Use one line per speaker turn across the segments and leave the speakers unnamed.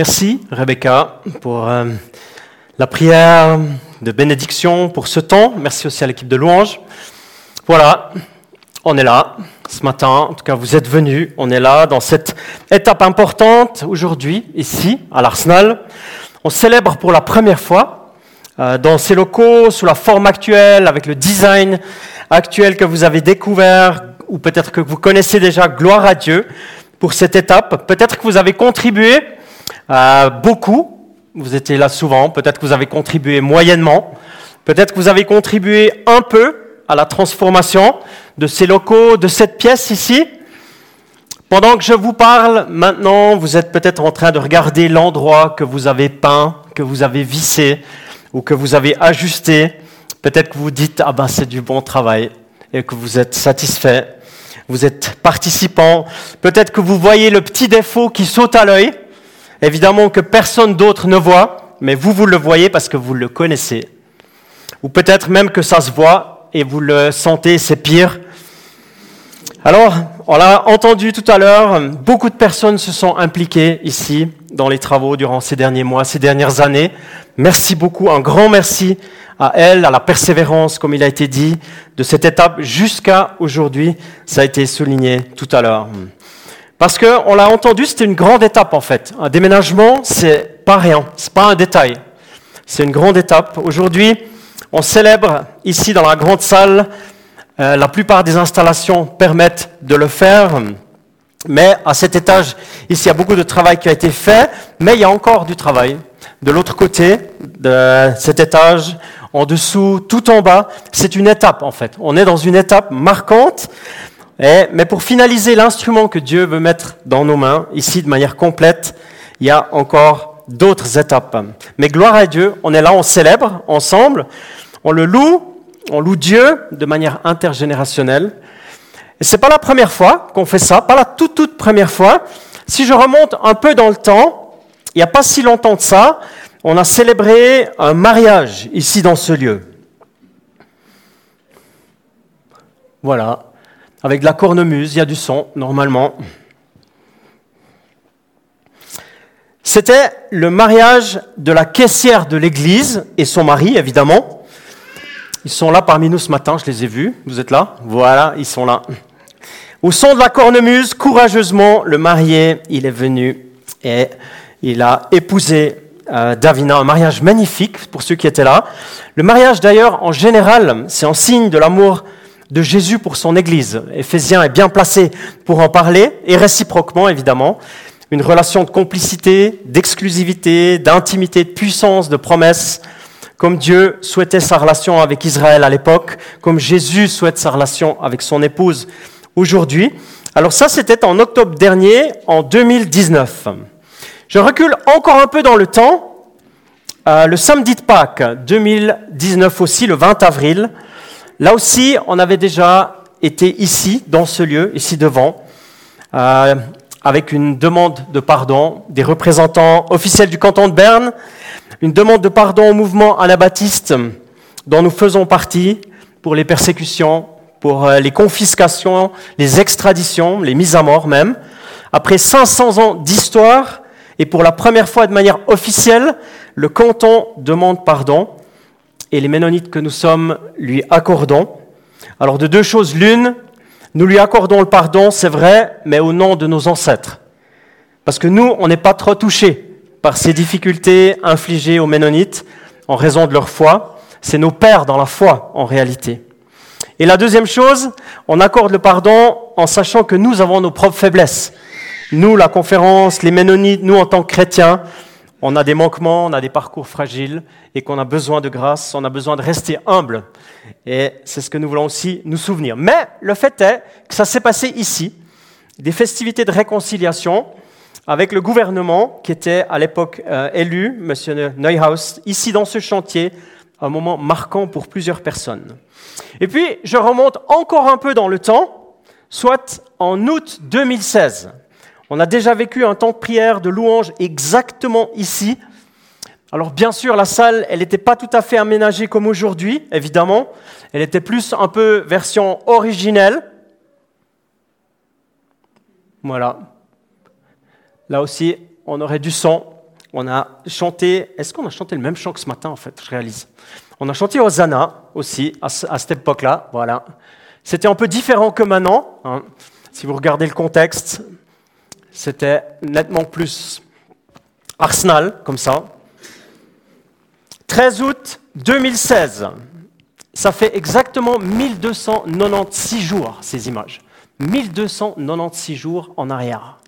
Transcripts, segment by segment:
Merci Rebecca pour euh, la prière de bénédiction, pour ce temps. Merci aussi à l'équipe de louange. Voilà, on est là ce matin. En tout cas, vous êtes venus. On est là dans cette étape importante aujourd'hui, ici, à l'Arsenal. On célèbre pour la première fois euh, dans ces locaux, sous la forme actuelle, avec le design actuel que vous avez découvert, ou peut-être que vous connaissez déjà, gloire à Dieu pour cette étape. Peut-être que vous avez contribué euh, beaucoup, vous étiez là souvent, peut-être que vous avez contribué moyennement, peut-être que vous avez contribué un peu à la transformation de ces locaux, de cette pièce ici. Pendant que je vous parle, maintenant, vous êtes peut-être en train de regarder l'endroit que vous avez peint, que vous avez vissé ou que vous avez ajusté. Peut-être que vous dites, ah ben c'est du bon travail et que vous êtes satisfait. Vous êtes participant. Peut-être que vous voyez le petit défaut qui saute à l'œil évidemment que personne d'autre ne voit, mais vous, vous le voyez parce que vous le connaissez. Ou peut-être même que ça se voit et vous le sentez, c'est pire. Alors, on l'a entendu tout à l'heure, beaucoup de personnes se sont impliquées ici dans les travaux durant ces derniers mois, ces dernières années. Merci beaucoup, un grand merci à elle, à la persévérance, comme il a été dit, de cette étape jusqu'à aujourd'hui. Ça a été souligné tout à l'heure. Parce qu'on l'a entendu, c'était une grande étape en fait. Un déménagement, c'est pas rien, c'est pas un détail. C'est une grande étape. Aujourd'hui, on célèbre ici dans la grande salle. Euh, la plupart des installations permettent de le faire. Mais à cet étage, ici, il y a beaucoup de travail qui a été fait, mais il y a encore du travail. De l'autre côté de cet étage, en dessous, tout en bas, c'est une étape en fait. On est dans une étape marquante eh, mais pour finaliser l'instrument que Dieu veut mettre dans nos mains, ici de manière complète, il y a encore d'autres étapes. Mais gloire à Dieu, on est là, on célèbre ensemble, on le loue, on loue Dieu de manière intergénérationnelle. Et c'est pas la première fois qu'on fait ça, pas la toute toute première fois. Si je remonte un peu dans le temps, il n'y a pas si longtemps de ça, on a célébré un mariage ici dans ce lieu. Voilà, avec de la cornemuse, il y a du son, normalement. C'était le mariage de la caissière de l'église et son mari, évidemment. Ils sont là parmi nous ce matin, je les ai vus. Vous êtes là? Voilà, ils sont là. Au son de la cornemuse, courageusement, le marié, il est venu et il a épousé euh, Davina, un mariage magnifique pour ceux qui étaient là. Le mariage, d'ailleurs, en général, c'est un signe de l'amour de Jésus pour son Église. Éphésien est bien placé pour en parler, et réciproquement, évidemment. Une relation de complicité, d'exclusivité, d'intimité, de puissance, de promesse, comme Dieu souhaitait sa relation avec Israël à l'époque, comme Jésus souhaite sa relation avec son épouse aujourd'hui. Alors ça, c'était en octobre dernier, en 2019. Je recule encore un peu dans le temps. Euh, le samedi de Pâques 2019 aussi, le 20 avril, Là aussi, on avait déjà été ici, dans ce lieu, ici devant, euh, avec une demande de pardon des représentants officiels du canton de Berne, une demande de pardon au mouvement anabaptiste dont nous faisons partie pour les persécutions, pour euh, les confiscations, les extraditions, les mises à mort même. Après 500 ans d'histoire, et pour la première fois de manière officielle, le canton demande pardon et les Ménonites que nous sommes lui accordons. Alors de deux choses l'une, nous lui accordons le pardon, c'est vrai, mais au nom de nos ancêtres. Parce que nous, on n'est pas trop touchés par ces difficultés infligées aux Ménonites en raison de leur foi. C'est nos pères dans la foi, en réalité. Et la deuxième chose, on accorde le pardon en sachant que nous avons nos propres faiblesses. Nous, la conférence, les Ménonites, nous en tant que chrétiens, on a des manquements, on a des parcours fragiles et qu'on a besoin de grâce, on a besoin de rester humble. Et c'est ce que nous voulons aussi nous souvenir. Mais le fait est que ça s'est passé ici, des festivités de réconciliation avec le gouvernement qui était à l'époque euh, élu, M. Neuhaus, ici dans ce chantier, un moment marquant pour plusieurs personnes. Et puis, je remonte encore un peu dans le temps, soit en août 2016. On a déjà vécu un temps de prière, de louange exactement ici. Alors bien sûr, la salle, elle n'était pas tout à fait aménagée comme aujourd'hui, évidemment. Elle était plus un peu version originelle. Voilà. Là aussi, on aurait du son. on a chanté, est-ce qu'on a chanté le même chant que ce matin en fait, je réalise? On a chanté Hosanna aussi à, cette époque-là, voilà. C'était un peu différent que maintenant, hein. si vous regardez le contexte, c'était nettement plus Arsenal, comme ça. 13 août 2016, ça fait exactement 1296 jours, ces images. 1296 jours en arrière.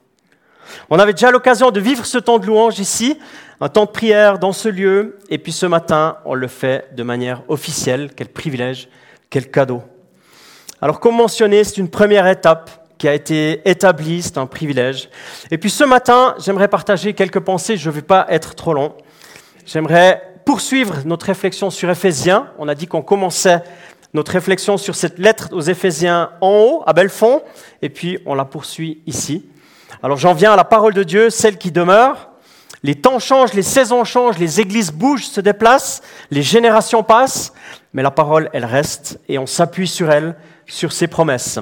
On avait déjà l'occasion de vivre ce temps de louange ici, un temps de prière dans ce lieu, et puis ce matin, on le fait de manière officielle. Quel privilège, quel cadeau. Alors, comme mentionné, c'est une première étape qui a été établie, c'est un privilège. Et puis ce matin, j'aimerais partager quelques pensées, je ne vais pas être trop long. J'aimerais poursuivre notre réflexion sur Éphésiens. On a dit qu'on commençait notre réflexion sur cette lettre aux Éphésiens en haut, à Belfond, et puis on la poursuit ici. Alors j'en viens à la parole de Dieu, celle qui demeure. Les temps changent, les saisons changent, les églises bougent, se déplacent, les générations passent, mais la parole, elle reste et on s'appuie sur elle, sur ses promesses.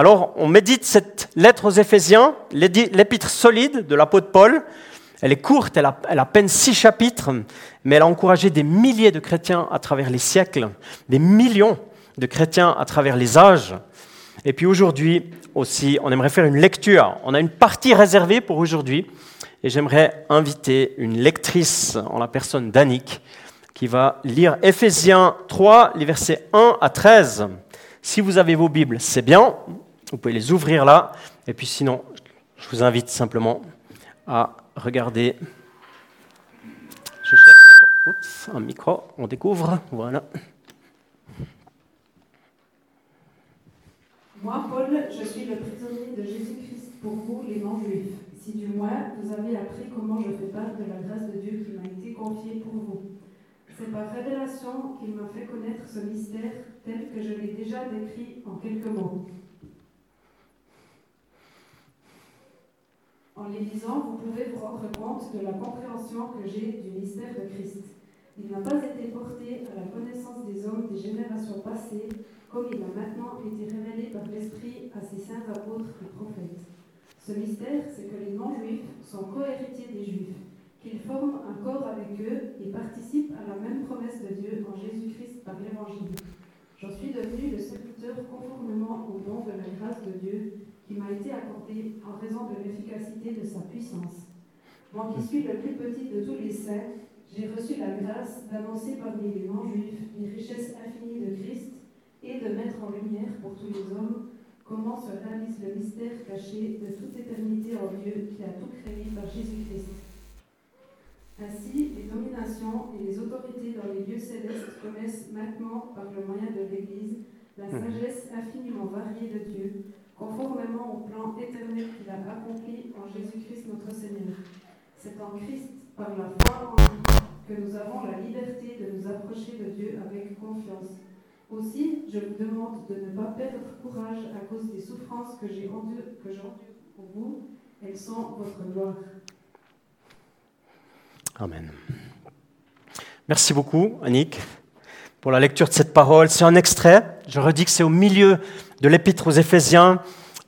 Alors on médite cette lettre aux Éphésiens, l'épître solide de l'apôtre Paul. Elle est courte, elle a, à peine six chapitres, mais elle a encouragé des milliers de chrétiens à travers les siècles, des millions de chrétiens à travers les âges. Et puis aujourd'hui aussi, on aimerait faire une lecture. On a une partie réservée pour aujourd'hui. Et j'aimerais inviter une lectrice en la personne d'Annick qui va lire Ephésiens 3, les versets 1 à 13. Si vous avez vos Bibles, c'est bien. Vous pouvez les ouvrir là. Et puis sinon, je vous invite simplement à regarder. Je cherche un micro. On découvre. Voilà.
Moi, Paul, je suis le prisonnier de Jésus-Christ pour vous, les non-juifs. Si du moins vous avez appris comment je fais part de la grâce de Dieu qui m'a été confiée pour vous. C'est par révélation qu'il m'a fait connaître ce mystère tel que je l'ai déjà décrit en quelques mots. En les lisant, vous pouvez vous rendre compte de la compréhension que j'ai du mystère de Christ. Il n'a pas été porté à la connaissance des hommes des générations passées, comme il a maintenant été révélé par l'Esprit à ses saints apôtres et prophètes. Ce mystère, c'est que les non-juifs sont cohéritiers des juifs, qu'ils forment un corps avec eux et participent à la même promesse de Dieu en Jésus-Christ par l'Évangile. J'en suis devenu le serviteur conformément au don de la grâce de Dieu qui m'a été accordé en raison de l'efficacité de sa puissance. Moi qui suis le plus petit de tous les saints, j'ai reçu la grâce d'annoncer parmi les non-juifs les richesses infinies de Christ et de mettre en lumière pour tous les hommes comment se réalise le mystère caché de toute éternité en Dieu qui a tout créé par Jésus-Christ. Ainsi, les dominations et les autorités dans les lieux célestes connaissent maintenant, par le moyen de l'Église, la mmh. sagesse infiniment variée de Dieu, conformément au plan éternel qu'il a accompli en Jésus-Christ notre Seigneur. C'est en Christ, par la foi en lui, que nous avons la liberté de nous approcher de Dieu avec confiance aussi, je vous demande de ne pas perdre courage à cause des souffrances que j'ai endurées pour vous. Elles sont votre gloire.
Amen. Merci beaucoup, Annick, pour la lecture de cette parole. C'est un extrait. Je redis que c'est au milieu de l'épître aux Éphésiens.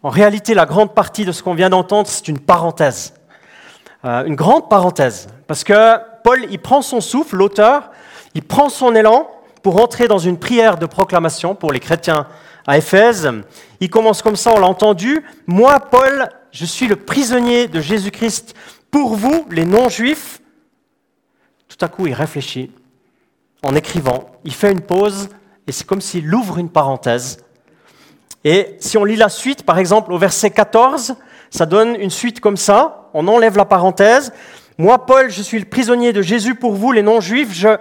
En réalité, la grande partie de ce qu'on vient d'entendre, c'est une parenthèse. Euh, une grande parenthèse. Parce que Paul, il prend son souffle, l'auteur, il prend son élan, pour entrer dans une prière de proclamation pour les chrétiens à Éphèse. Il commence comme ça, on l'a entendu. Moi, Paul, je suis le prisonnier de Jésus-Christ pour vous, les non-juifs. Tout à coup, il réfléchit en écrivant. Il fait une pause et c'est comme s'il ouvre une parenthèse. Et si on lit la suite, par exemple, au verset 14, ça donne une suite comme ça. On enlève la parenthèse. Moi, Paul, je suis le prisonnier de Jésus pour vous, les non-juifs. Je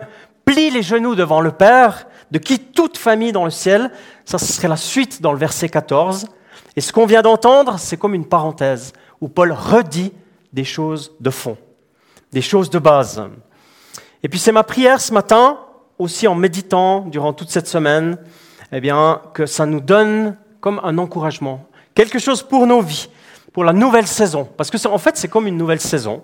plie les genoux devant le Père, de qui toute famille dans le ciel. Ça, ce serait la suite dans le verset 14. Et ce qu'on vient d'entendre, c'est comme une parenthèse où Paul redit des choses de fond, des choses de base. Et puis c'est ma prière ce matin, aussi en méditant durant toute cette semaine, eh bien, que ça nous donne comme un encouragement, quelque chose pour nos vies, pour la nouvelle saison. Parce que en fait, c'est comme une nouvelle saison,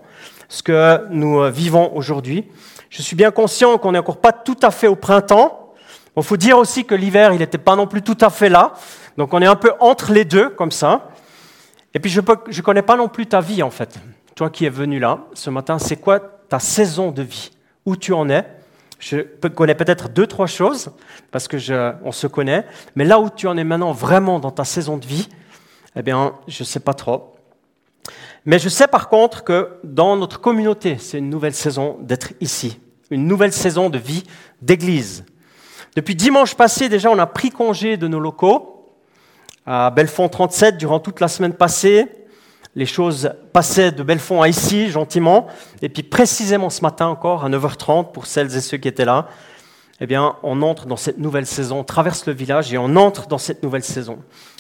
ce que nous euh, vivons aujourd'hui. Je suis bien conscient qu'on n'est encore pas tout à fait au printemps. Il faut dire aussi que l'hiver, il n'était pas non plus tout à fait là. Donc on est un peu entre les deux, comme ça. Et puis je ne connais pas non plus ta vie, en fait. toi qui es venu là ce matin, c'est quoi ta saison de vie? Où tu en es? Je connais peut-être deux, trois choses, parce que on se connaît, mais là où tu en es maintenant vraiment dans ta saison de vie, eh bien, je ne sais pas trop. Mais je sais par contre que dans notre communauté, c'est une nouvelle saison d'être ici, une nouvelle saison de vie d'église. Depuis dimanche passé, déjà, on a pris congé de nos locaux à Belfond 37 durant toute la semaine passée. Les choses passaient de Belfond à ici, gentiment. Et puis précisément ce matin encore, à 9h30, pour celles et ceux qui étaient là, eh bien, on entre dans cette nouvelle saison, on traverse le village et on entre dans cette nouvelle saison.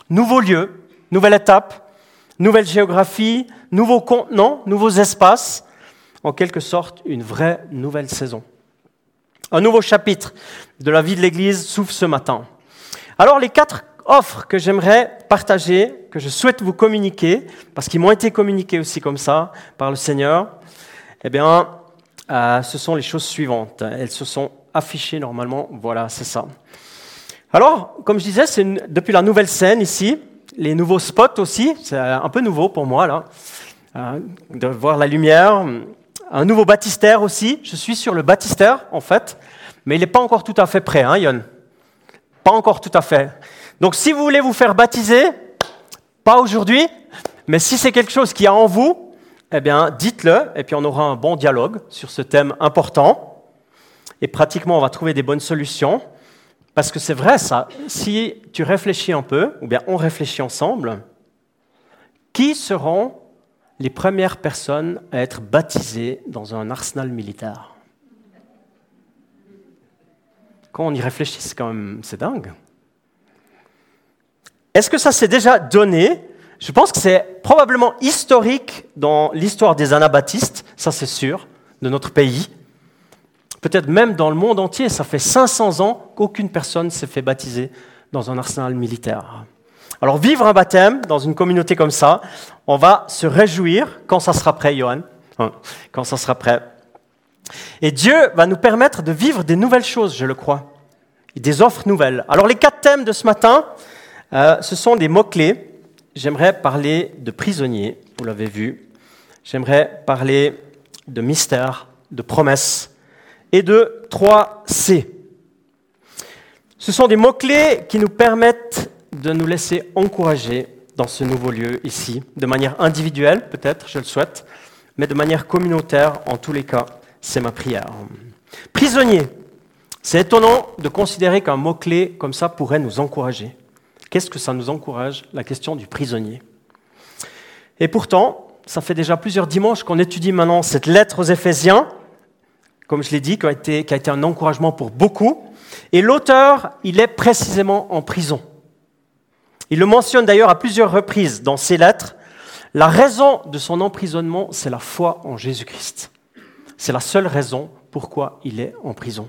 Nouveau lieu, nouvelle étape, nouvelle géographie, nouveaux contenants, nouveaux espaces, en quelque sorte une vraie nouvelle saison. Un nouveau chapitre de la vie de l'Église s'ouvre ce matin. Alors les quatre offres que j'aimerais partager, que je souhaite vous communiquer, parce qu'ils m'ont été communiqués aussi comme ça par le Seigneur, eh bien, euh, ce sont les choses suivantes. Elles se sont affichées normalement. Voilà, c'est ça. Alors, comme je disais, c'est depuis la nouvelle scène ici, les nouveaux spots aussi, c'est un peu nouveau pour moi là, euh, de voir la lumière, un nouveau baptistère aussi. Je suis sur le baptistère, en fait, mais il n'est pas encore tout à fait prêt, hein, Yon? Pas encore tout à fait. Donc, si vous voulez vous faire baptiser, pas aujourd'hui, mais si c'est quelque chose qui est en vous, eh bien, dites-le, et puis on aura un bon dialogue sur ce thème important. Et pratiquement, on va trouver des bonnes solutions. Parce que c'est vrai, ça. Si tu réfléchis un peu, ou bien on réfléchit ensemble, qui seront les premières personnes à être baptisées dans un arsenal militaire? Quand on y réfléchit, c'est quand même c'est dingue. Est-ce que ça s'est déjà donné? Je pense que c'est probablement historique dans l'histoire des anabaptistes, ça c'est sûr, de notre pays. Peut-être même dans le monde entier, ça fait 500 ans qu'aucune personne s'est fait baptiser dans un arsenal militaire. Alors vivre un baptême dans une communauté comme ça, on va se réjouir quand ça sera prêt, Johan, hein, quand ça sera prêt. Et Dieu va nous permettre de vivre des nouvelles choses, je le crois, des offres nouvelles. Alors les quatre thèmes de ce matin, euh, ce sont des mots-clés. J'aimerais parler de prisonniers, vous l'avez vu. J'aimerais parler de mystère, de promesses et de 3C. Ce sont des mots-clés qui nous permettent de nous laisser encourager dans ce nouveau lieu ici, de manière individuelle peut-être, je le souhaite, mais de manière communautaire en tous les cas, c'est ma prière. Prisonnier, c'est étonnant de considérer qu'un mot-clé comme ça pourrait nous encourager. Qu'est-ce que ça nous encourage La question du prisonnier? Et pourtant, ça fait déjà plusieurs dimanches qu'on étudie maintenant cette lettre aux Éphésiens, comme je l'ai dit, qui a, été, un encouragement pour beaucoup. Et l'auteur, il est précisément en prison. Il le mentionne d'ailleurs à plusieurs reprises dans ses lettres. La raison de son emprisonnement, c'est la foi en Jésus-Christ. C'est la seule raison pourquoi il est en prison.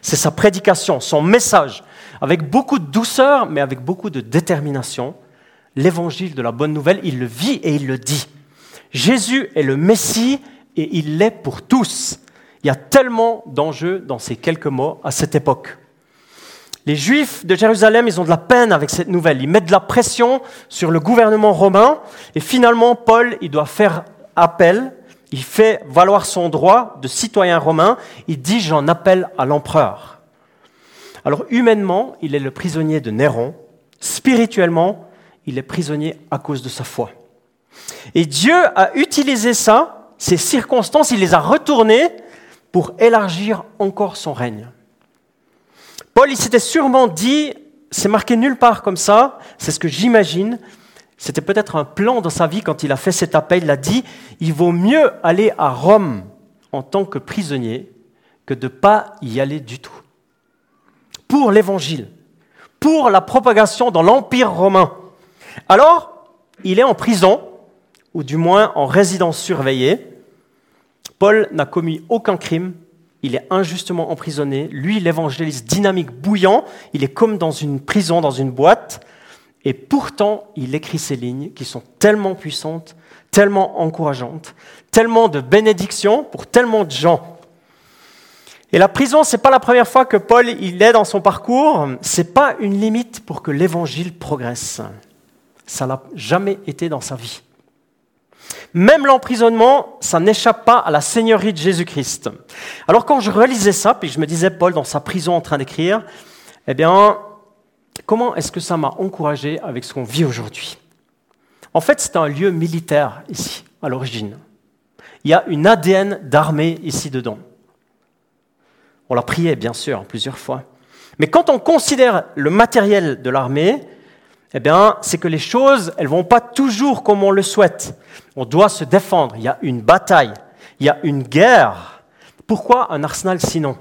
C'est sa prédication, son message, avec beaucoup de douceur, mais avec beaucoup de détermination. L'évangile de la bonne nouvelle, il le vit et il le dit. Jésus est le Messie et il l'est pour tous. Il y a tellement d'enjeux dans ces quelques mots à cette époque. Les Juifs de Jérusalem, ils ont de la peine avec cette nouvelle. Ils mettent de la pression sur le gouvernement romain. Et finalement, Paul, il doit faire appel. Il fait valoir son droit de citoyen romain. Il dit, j'en appelle à l'empereur. Alors humainement, il est le prisonnier de Néron. Spirituellement, il est prisonnier à cause de sa foi. Et Dieu a utilisé ça, ces circonstances, il les a retournées pour élargir encore son règne. Paul, il s'était sûrement dit, c'est marqué nulle part comme ça, c'est ce que j'imagine, c'était peut-être un plan dans sa vie quand il a fait cet appel, il a dit, il vaut mieux aller à Rome en tant que prisonnier que de ne pas y aller du tout. Pour l'évangile, pour la propagation dans l'Empire romain. Alors, il est en prison, ou du moins en résidence surveillée. Paul n'a commis aucun crime, il est injustement emprisonné. Lui, l'évangéliste dynamique, bouillant, il est comme dans une prison, dans une boîte. Et pourtant, il écrit ces lignes qui sont tellement puissantes, tellement encourageantes, tellement de bénédictions pour tellement de gens. Et la prison, c'est pas la première fois que Paul il est dans son parcours. C'est pas une limite pour que l'évangile progresse. Ça n'a jamais été dans sa vie. Même l'emprisonnement, ça n'échappe pas à la seigneurie de Jésus-Christ. Alors quand je relisais ça, puis je me disais, Paul dans sa prison en train d'écrire, eh bien, comment est-ce que ça m'a encouragé avec ce qu'on vit aujourd'hui? En fait, c'est un lieu militaire ici, à l'origine. Il y a une ADN d'armée ici dedans. On l'a prié, bien sûr, plusieurs fois. Mais quand on considère le matériel de l'armée, eh bien, c'est que les choses, elles vont pas toujours comme on le souhaite. On doit se défendre. Il y a une bataille. Il y a une guerre. Pourquoi un arsenal sinon?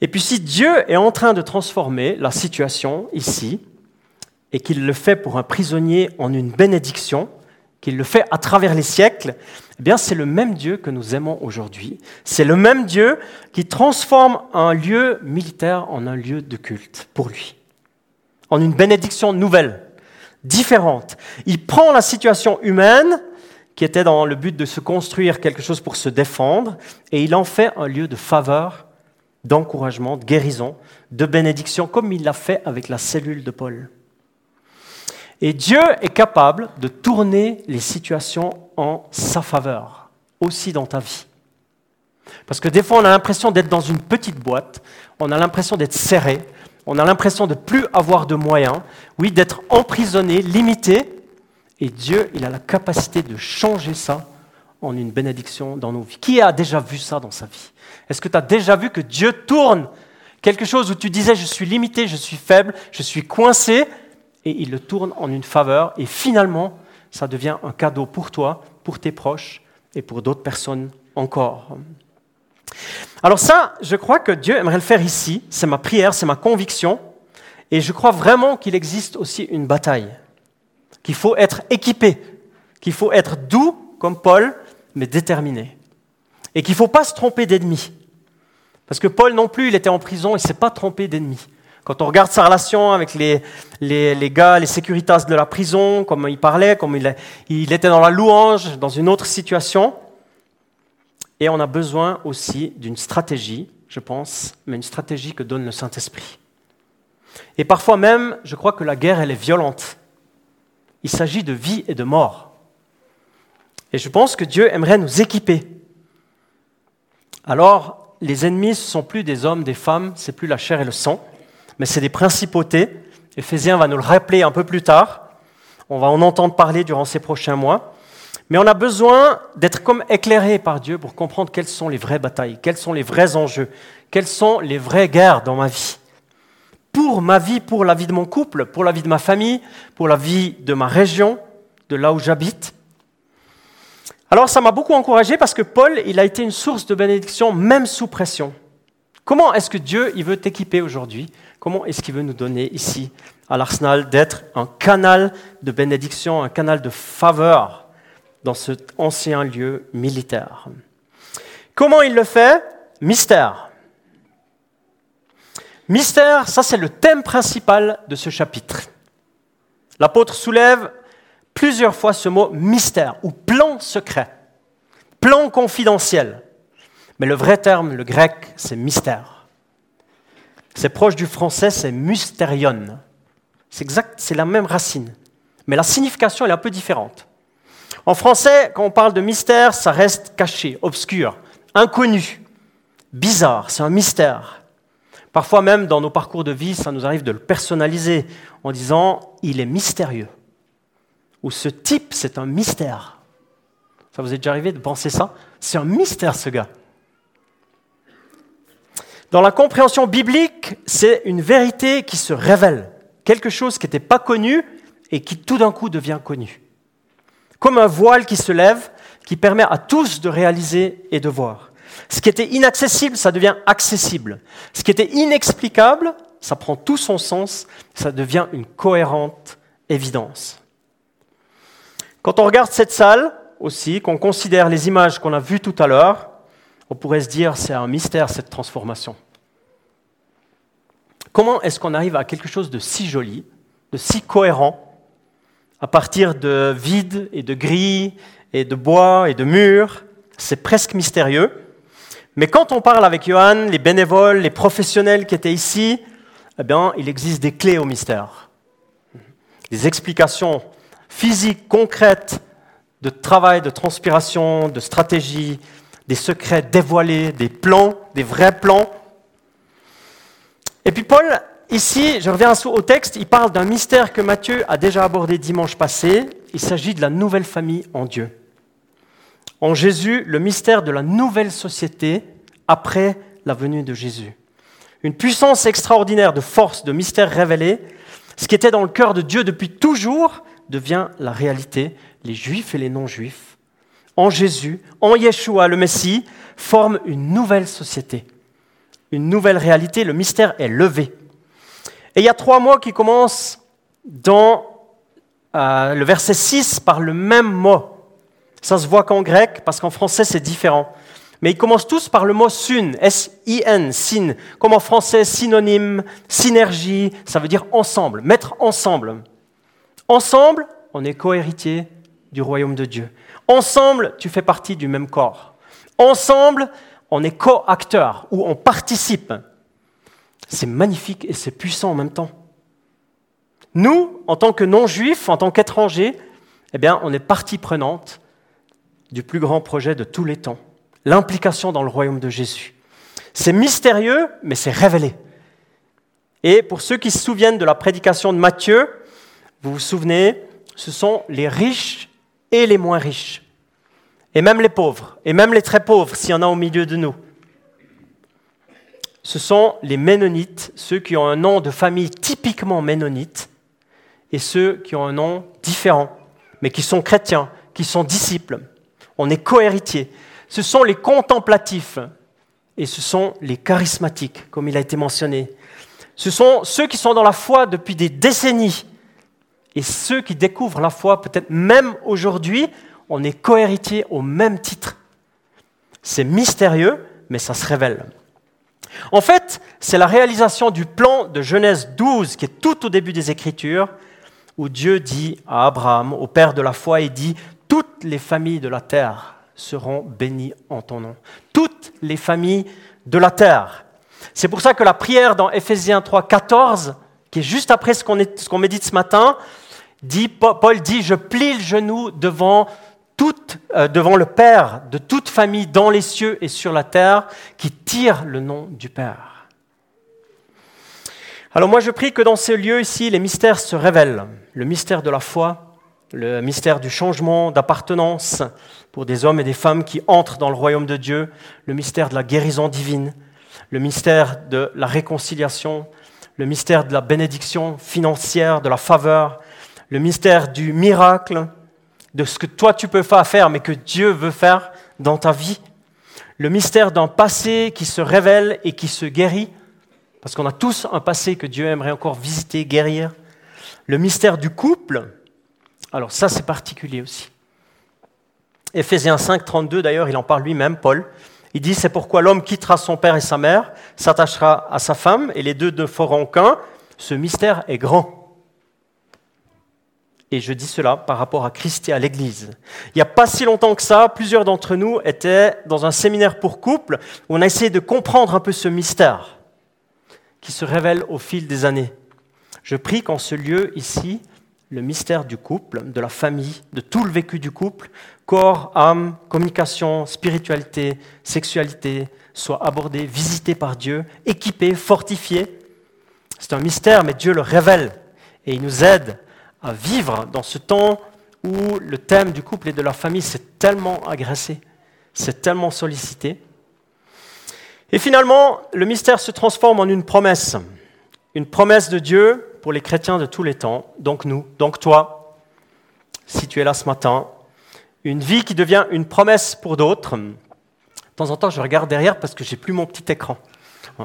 Et puis si Dieu est en train de transformer la situation ici, et qu'il le fait pour un prisonnier en une bénédiction, qu'il le fait à travers les siècles, eh bien c'est le même Dieu que nous aimons aujourd'hui. C'est le même Dieu qui transforme un lieu militaire en un lieu de culte pour lui en une bénédiction nouvelle, différente. Il prend la situation humaine, qui était dans le but de se construire quelque chose pour se défendre, et il en fait un lieu de faveur, d'encouragement, de guérison, de bénédiction, comme il l'a fait avec la cellule de Paul. Et Dieu est capable de tourner les situations en sa faveur, aussi dans ta vie. Parce que des fois, on a l'impression d'être dans une petite boîte, on a l'impression d'être serré, on a l'impression de plus avoir de moyens, oui, d'être emprisonné, limité, et Dieu, il a la capacité de changer ça en une bénédiction dans nos vies. Qui a déjà vu ça dans sa vie? Est-ce que tu as déjà vu que Dieu tourne quelque chose où tu disais je suis limité, je suis faible, je suis coincé, et il le tourne en une faveur, et finalement, ça devient un cadeau pour toi, pour tes proches et pour d'autres personnes encore. Alors ça, je crois que Dieu aimerait le faire ici. C'est ma prière, c'est ma conviction. Et je crois vraiment qu'il existe aussi une bataille, qu'il faut être équipé, qu'il faut être doux comme Paul, mais déterminé. Et qu'il ne faut pas se tromper d'ennemi. Parce que Paul non plus, il était en prison, il ne s'est pas trompé d'ennemi. Quand on regarde sa relation avec les, les, gars, les sécuritas de la prison, comment il parlait, comme il, il était dans la louange, dans une autre situation, et on a besoin aussi d'une stratégie, je pense, mais une stratégie que donne le Saint-Esprit. Et parfois même, je crois que la guerre, elle est violente. Il s'agit de vie et de mort. Et je pense que Dieu aimerait nous équiper. Alors, les ennemis, ce ne sont plus des hommes, des femmes, c'est plus la chair et le sang, mais c'est des principautés. Éphésiens va nous le rappeler un peu plus tard. On va en entendre parler durant ces prochains mois. Mais on a besoin d'être comme éclairé par Dieu pour comprendre quelles sont les vraies batailles, quels sont les vrais enjeux, quelles sont les vraies guerres dans ma vie. Pour ma vie, pour la vie de mon couple, pour la vie de ma famille, pour la vie de ma région, de là où j'habite. Alors ça m'a beaucoup encouragé parce que Paul, il a été une source de bénédiction même sous pression. Comment est-ce que Dieu il veut t'équiper aujourd'hui? Comment est-ce qu'il veut nous donner ici à l'Arsenal d'être un canal de bénédiction, un canal de faveur dans cet ancien lieu militaire? Comment il le fait? Mystère. Mystère, ça c'est le thème principal de ce chapitre. L'apôtre soulève plusieurs fois ce mot mystère ou plan secret, plan confidentiel. Mais le vrai terme, le grec, c'est mystère. C'est proche du français, c'est mysterion. C'est exact, c'est la même racine. Mais la signification est un peu différente. En français, quand on parle de mystère, ça reste caché, obscur, inconnu, bizarre, c'est un mystère. Parfois même dans nos parcours de vie, ça nous arrive de le personnaliser en disant il est mystérieux. Ou ce type, c'est un mystère. Ça vous est déjà arrivé de penser ça? C'est un mystère ce gars. Dans la compréhension biblique, c'est une vérité qui se révèle, quelque chose qui n'était pas connu et qui tout d'un coup devient connu comme un voile qui se lève, qui permet à tous de réaliser et de voir. Ce qui était inaccessible, ça devient accessible. Ce qui était inexplicable, ça prend tout son sens, ça devient une cohérente évidence. Quand on regarde cette salle aussi, qu'on considère les images qu'on a vues tout à l'heure, on pourrait se dire c'est un mystère cette transformation. Comment est-ce qu'on arrive à quelque chose de si joli, de si cohérent, à partir de vide et de gris et de bois et de murs? C'est presque mystérieux. Mais quand on parle avec Johan, les bénévoles, les professionnels qui étaient ici, eh bien, il existe des clés au mystère. Des explications physiques, concrètes, de travail, de transpiration, de stratégie, des secrets dévoilés, des plans, des vrais plans. Et puis Paul, ici, je reviens au texte, il parle d'un mystère que Matthieu a déjà abordé dimanche passé. Il s'agit de la nouvelle famille en Dieu. En Jésus, le mystère de la nouvelle société après la venue de Jésus. Une puissance extraordinaire de force, de mystère révélé. Ce qui était dans le cœur de Dieu depuis toujours devient la réalité. Les juifs et les non-juifs, en Jésus, en Yeshua, le Messie, forment une nouvelle société, une nouvelle réalité. Le mystère est levé. Et il y a trois mots qui commencent dans euh, le verset 6 par le même mot. Ça se voit qu'en grec, parce qu'en français c'est différent. Mais ils commencent tous par le mot sun, S-I-N, sin, comme en français synonyme, synergie, ça veut dire ensemble, mettre ensemble. Ensemble, on est cohéritier du royaume de Dieu. Ensemble, tu fais partie du même corps. Ensemble, on est co-acteur ou on participe. C'est magnifique et c'est puissant en même temps. Nous, en tant que non-juifs, en tant qu'étrangers, eh bien, on est partie prenante du plus grand projet de tous les temps l'implication dans le royaume de Jésus. C'est mystérieux, mais c'est révélé. Et pour ceux qui se souviennent de la prédication de Matthieu, vous vous souvenez, ce sont les riches et les moins riches, et même les pauvres, et même les très pauvres, s'il y en a au milieu de nous. Ce sont les Ménonites, ceux qui ont un nom de famille typiquement ménonite, et ceux qui ont un nom différent, mais qui sont chrétiens, qui sont disciples. On est cohéritiers ce sont les contemplatifs et ce sont les charismatiques, comme il a été mentionné. Ce sont ceux qui sont dans la foi depuis des décennies et ceux qui découvrent la foi peut-être même aujourd'hui, on est cohéritiers au même titre. C'est mystérieux, mais ça se révèle. En fait, c'est la réalisation du plan de Genèse 12, qui est tout au début des Écritures, où Dieu dit à Abraham, au père de la foi, il dit, toutes les familles de la terre seront bénis en ton nom. Toutes les familles de la terre. C'est pour ça que la prière dans Ephésiens 3, 14, qui est juste après ce qu'on médite ce matin, dit, Paul dit, je plie le genou devant, euh, devant le Père de toute famille dans les cieux et sur la terre, qui tire le nom du Père. Alors moi je prie que dans ce lieu ici, les mystères se révèlent. Le mystère de la foi, le mystère du changement d'appartenance pour des hommes et des femmes qui entrent dans le royaume de Dieu, le mystère de la guérison divine, le mystère de la réconciliation, le mystère de la bénédiction financière, de la faveur, le mystère du miracle, de ce que toi tu peux pas faire mais que Dieu veut faire dans ta vie, le mystère d'un passé qui se révèle et qui se guérit, parce qu'on a tous un passé que Dieu aimerait encore visiter, guérir, le mystère du couple, alors ça, c'est particulier aussi. Éphésiens 5, 32, d'ailleurs, il en parle lui-même, Paul. Il dit, c'est pourquoi l'homme quittera son père et sa mère, s'attachera à sa femme, et les deux ne feront qu'un. Ce mystère est grand. Et je dis cela par rapport à Christ et à l'Église. Il n'y a pas si longtemps que ça, plusieurs d'entre nous étaient dans un séminaire pour couple où on a essayé de comprendre un peu ce mystère qui se révèle au fil des années. Je prie qu'en ce lieu ici, le mystère du couple, de la famille, de tout le vécu du couple, corps, âme, communication, spiritualité, sexualité, soit abordé, visité par Dieu, équipé, fortifié. C'est un mystère, mais Dieu le révèle et il nous aide à vivre dans ce temps où le thème du couple et de la famille s'est tellement agressé, c'est tellement sollicité. Et finalement, le mystère se transforme en une promesse, une promesse de Dieu pour les chrétiens de tous les temps, donc nous, donc toi, si tu es là ce matin, une vie qui devient une promesse pour d'autres. De temps en temps, je regarde derrière parce que j'ai plus mon petit écran.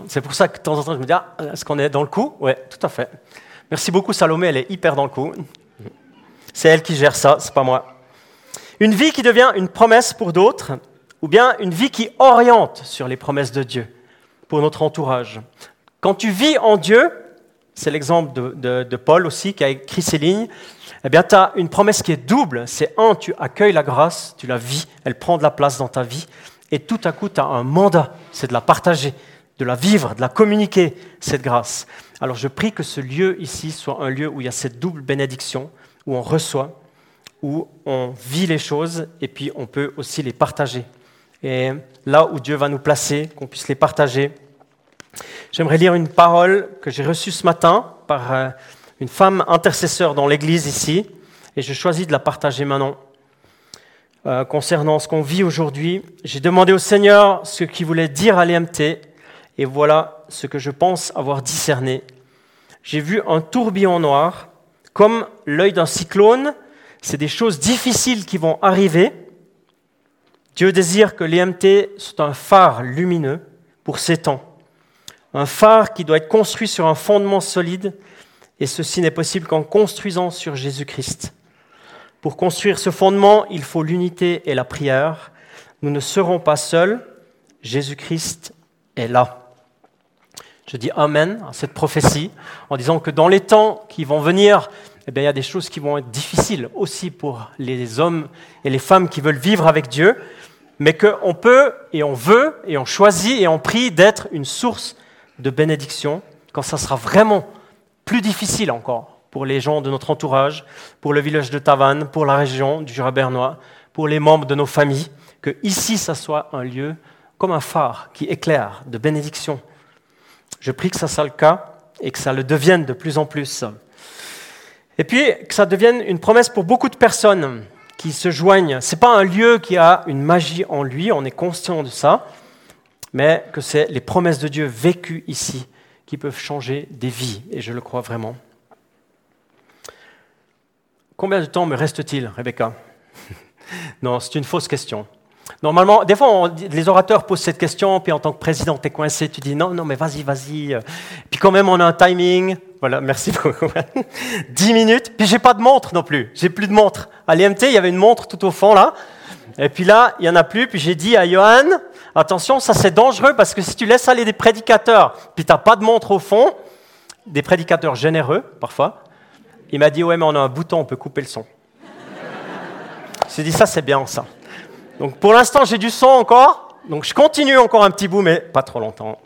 C'est pour ça que de temps en temps, je me dis, ah, est-ce qu'on est dans le coup? Oui, tout à fait. Merci beaucoup, Salomé, elle est hyper dans le coup. C'est elle qui gère ça, c'est pas moi. Une vie qui devient une promesse pour d'autres, ou bien une vie qui oriente sur les promesses de Dieu pour notre entourage. Quand tu vis en Dieu, c'est l'exemple de, Paul aussi qui a écrit ces lignes, eh bien, tu as une promesse qui est double. C'est un, tu accueilles la grâce, tu la vis, elle prend de la place dans ta vie, et tout à coup, tu as un mandat, c'est de la partager, de la vivre, de la communiquer, cette grâce. Alors je prie que ce lieu ici soit un lieu où il y a cette double bénédiction, où on reçoit, où on vit les choses et puis on peut aussi les partager. Et là où Dieu va nous placer, qu'on puisse les partager. J'aimerais lire une parole que j'ai reçue ce matin par euh, une femme intercesseur dans l'église ici, et je choisis de la partager maintenant. Euh, concernant ce qu'on vit aujourd'hui, j'ai demandé au Seigneur ce qu'il voulait dire à l'EMT, et voilà ce que je pense avoir discerné. J'ai vu un tourbillon noir, comme l'œil d'un cyclone. C'est des choses difficiles qui vont arriver. Dieu désire que l'EMT soit un phare lumineux pour ces temps. Un phare qui doit être construit sur un fondement solide, et ceci n'est possible qu'en construisant sur Jésus-Christ. Pour construire ce fondement, il faut l'unité et la prière. Nous ne serons pas seuls, Jésus-Christ est là. Je dis Amen à cette prophétie en disant que dans les temps qui vont venir, eh bien, il y a des choses qui vont être difficiles aussi pour les hommes et les femmes qui veulent vivre avec Dieu, mais qu'on peut et on veut et on choisit et on prie d'être une source de bénédiction quand ça sera vraiment plus difficile encore pour les gens de notre entourage, pour le village de Tavannes, pour la région du Jura bernois, pour les membres de nos familles, que ici, ça soit un lieu comme un phare qui éclaire de bénédiction. Je prie que ça soit le cas et que ça le devienne de plus en plus. Et puis, que ça devienne une promesse pour beaucoup de personnes qui se joignent. Ce n'est pas un lieu qui a une magie en lui, on est conscient de ça, mais que c'est les promesses de Dieu vécues ici qui peuvent changer des vies, et je le crois vraiment. Combien de temps me reste-t-il, Rebecca Non, c'est une fausse question. Normalement, des fois, les orateurs posent cette question, puis en tant que président, tu es coincé, tu dis non, non, mais vas-y, vas-y. Puis quand même, on a un timing. Voilà, merci beaucoup. 10 minutes, puis j'ai pas de montre non plus. J'ai plus de montre. À l'IMT, il y avait une montre tout au fond là. Et puis là, il y en a plus. Puis j'ai dit à Johan, attention, ça c'est dangereux parce que si tu laisses aller des prédicateurs, puis tu n'as pas de montre au fond, des prédicateurs généreux parfois, il m'a dit, ouais, mais on a un bouton, on peut couper le son. J'ai dit, ça c'est bien ça. Donc pour l'instant, j'ai du son encore. Donc je continue encore un petit bout, mais pas trop longtemps.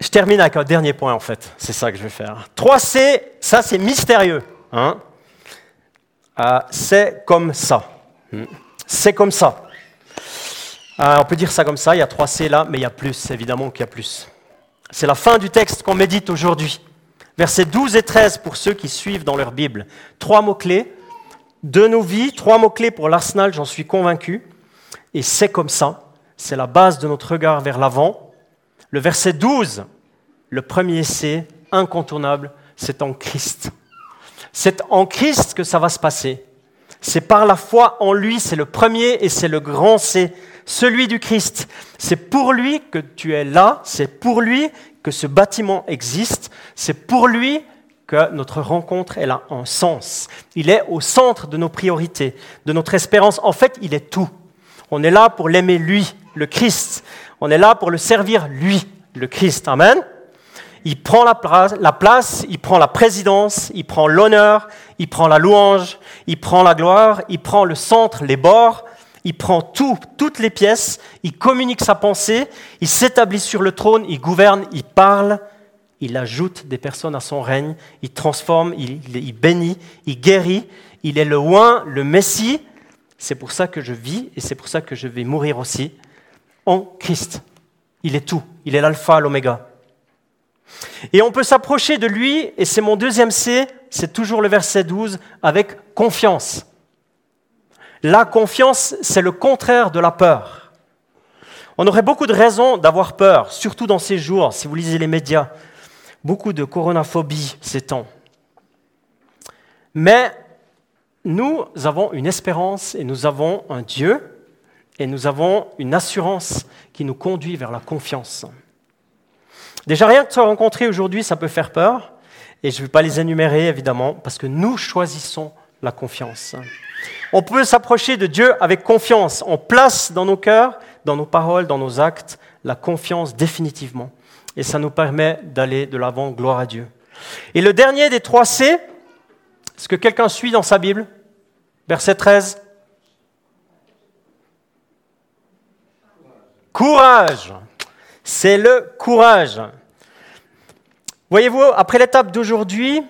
Je termine avec un dernier point en fait. C'est ça que je vais faire. 3C, ça c'est mystérieux. Hein euh, c'est comme ça. Hmm. C'est comme ça. Euh, on peut dire ça comme ça, il y a 3C là, mais il y a plus, évidemment qu'il y a plus. C'est la fin du texte qu'on médite aujourd'hui. Versets 12 et 13 pour ceux qui suivent dans leur Bible. Trois mots-clés de nos vies, trois mots-clés pour l'Arsenal, j'en suis convaincu. Et c'est comme ça, c'est la base de notre regard vers l'avant. Le verset 12, le premier essai incontournable, c'est en Christ. C'est en Christ que ça va se passer. C'est par la foi en lui, c'est le premier et c'est le grand C, celui du Christ. C'est pour lui que tu es là, c'est pour lui que ce bâtiment existe, c'est pour lui que notre rencontre elle a un sens. Il est au centre de nos priorités, de notre espérance. En fait, il est tout. On est là pour l'aimer lui, le Christ. On est là pour le servir lui, le Christ. Amen. Il prend la place, la place, il prend la présidence, il prend l'honneur, il prend la louange, il prend la gloire, il prend le centre, les bords, il prend tout, toutes les pièces, il communique sa pensée, il s'établit sur le trône, il gouverne, il parle, il ajoute des personnes à son règne, il transforme, il, bénit, il guérit, il est le oin, le Messie. C'est pour ça que je vis et c'est pour ça que je vais mourir aussi en Christ. Il est tout, il est l'alpha, l'oméga. Et on peut s'approcher de lui, et c'est mon deuxième C, c'est toujours le verset 12, avec confiance. La confiance, c'est le contraire de la peur. On aurait beaucoup de raisons d'avoir peur, surtout dans ces jours, si vous lisez les médias beaucoup de coronaphobie ces temps. Mais nous avons une espérance et nous avons un Dieu et nous avons une assurance qui nous conduit vers la confiance. Déjà, rien que de se rencontrer aujourd'hui, ça peut faire peur. Et je ne vais pas les énumérer, évidemment, parce que nous choisissons la confiance. On peut s'approcher de Dieu avec confiance. On place dans nos cœurs, dans nos paroles, dans nos actes, la confiance définitivement et ça nous permet d'aller de l'avant, gloire à Dieu. Et le dernier des trois C, est-ce que quelqu'un suit dans sa Bible? Verset 13. Courage. C'est le courage. Voyez-vous, après l'étape d'aujourd'hui,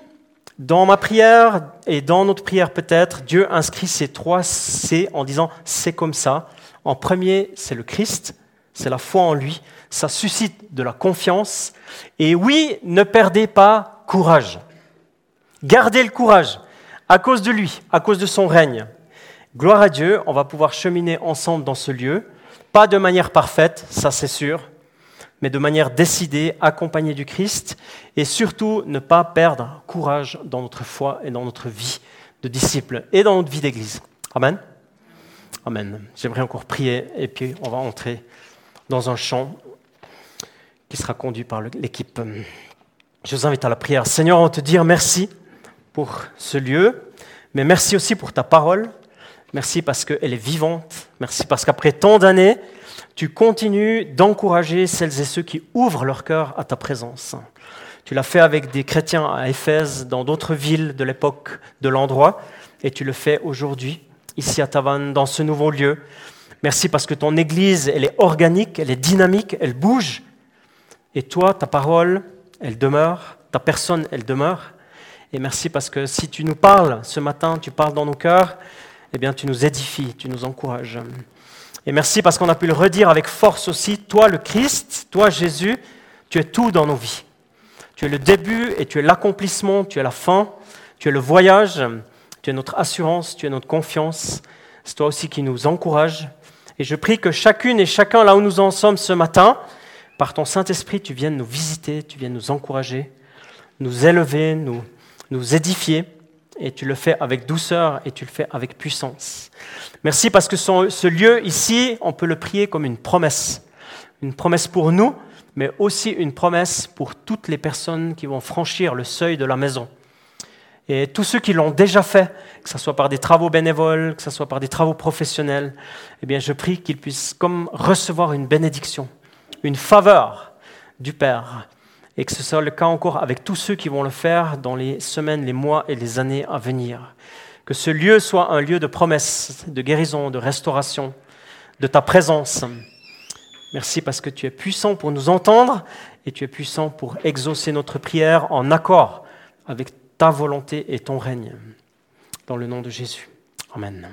Dans ma prière et dans notre prière peut-être, Dieu inscrit ces trois C en disant c'est comme ça. En premier, c'est le Christ, c'est la foi en lui, ça suscite de la confiance. Et oui, ne perdez pas courage. Gardez le courage à cause de lui, à cause de son règne. Gloire à Dieu, on va pouvoir cheminer ensemble dans ce lieu, pas de manière parfaite, ça c'est sûr, mais de manière décidée, accompagnée du Christ, et surtout ne pas perdre courage dans notre foi et dans notre vie de disciples et dans notre vie d'Église. Amen. Amen. J'aimerais encore prier, et puis on va entrer dans un chant qui sera conduit par l'équipe. Je vous invite à la prière. Seigneur, on te dire merci pour ce lieu, mais merci aussi pour ta parole. Merci parce qu'elle est vivante. Merci parce qu'après tant d'années, tu continues d'encourager celles et ceux qui ouvrent leur cœur à ta présence. Tu l'as fait avec des chrétiens à Éphèse, dans d'autres villes de l'époque, de l'endroit, et tu le fais aujourd'hui, ici à Tavannes, dans ce nouveau lieu. Merci parce que ton Église, elle est organique, elle est dynamique, elle bouge. Et toi, ta parole, elle demeure, ta personne, elle demeure. Et merci parce que si tu nous parles ce matin, tu parles dans nos cœurs, eh bien tu nous édifies, tu nous encourages. Et merci parce qu'on a pu le redire avec force aussi, toi le Christ, toi Jésus, tu es tout dans nos vies. Tu es le début et tu es l'accomplissement, tu es la fin, tu es le voyage, tu es notre assurance, tu es notre confiance. C'est toi aussi qui nous encourage. Et je prie que chacune et chacun, là où nous en sommes ce matin, par ton Saint-Esprit, tu viennes nous visiter, tu viennes nous encourager, nous élever, nous nous édifier, et tu le fais avec douceur et tu le fais avec puissance. Merci parce que ce lieu ici, on peut le prier comme une promesse. Une promesse pour nous, mais aussi une promesse pour toutes les personnes qui vont franchir le seuil de la maison. Et tous ceux qui l'ont déjà fait, que ce soit par des travaux bénévoles, que ce soit par des travaux professionnels, eh bien, je prie qu'ils puissent comme recevoir une bénédiction, une faveur du Père et que ce soit le cas encore avec tous ceux qui vont le faire dans les semaines, les mois et les années à venir. Que ce lieu soit un lieu de promesse, de guérison, de restauration, de ta présence. Merci parce que tu es puissant pour nous entendre et tu es puissant pour exaucer notre prière en accord avec ta volonté et ton règne. Dans le nom de Jésus. Amen.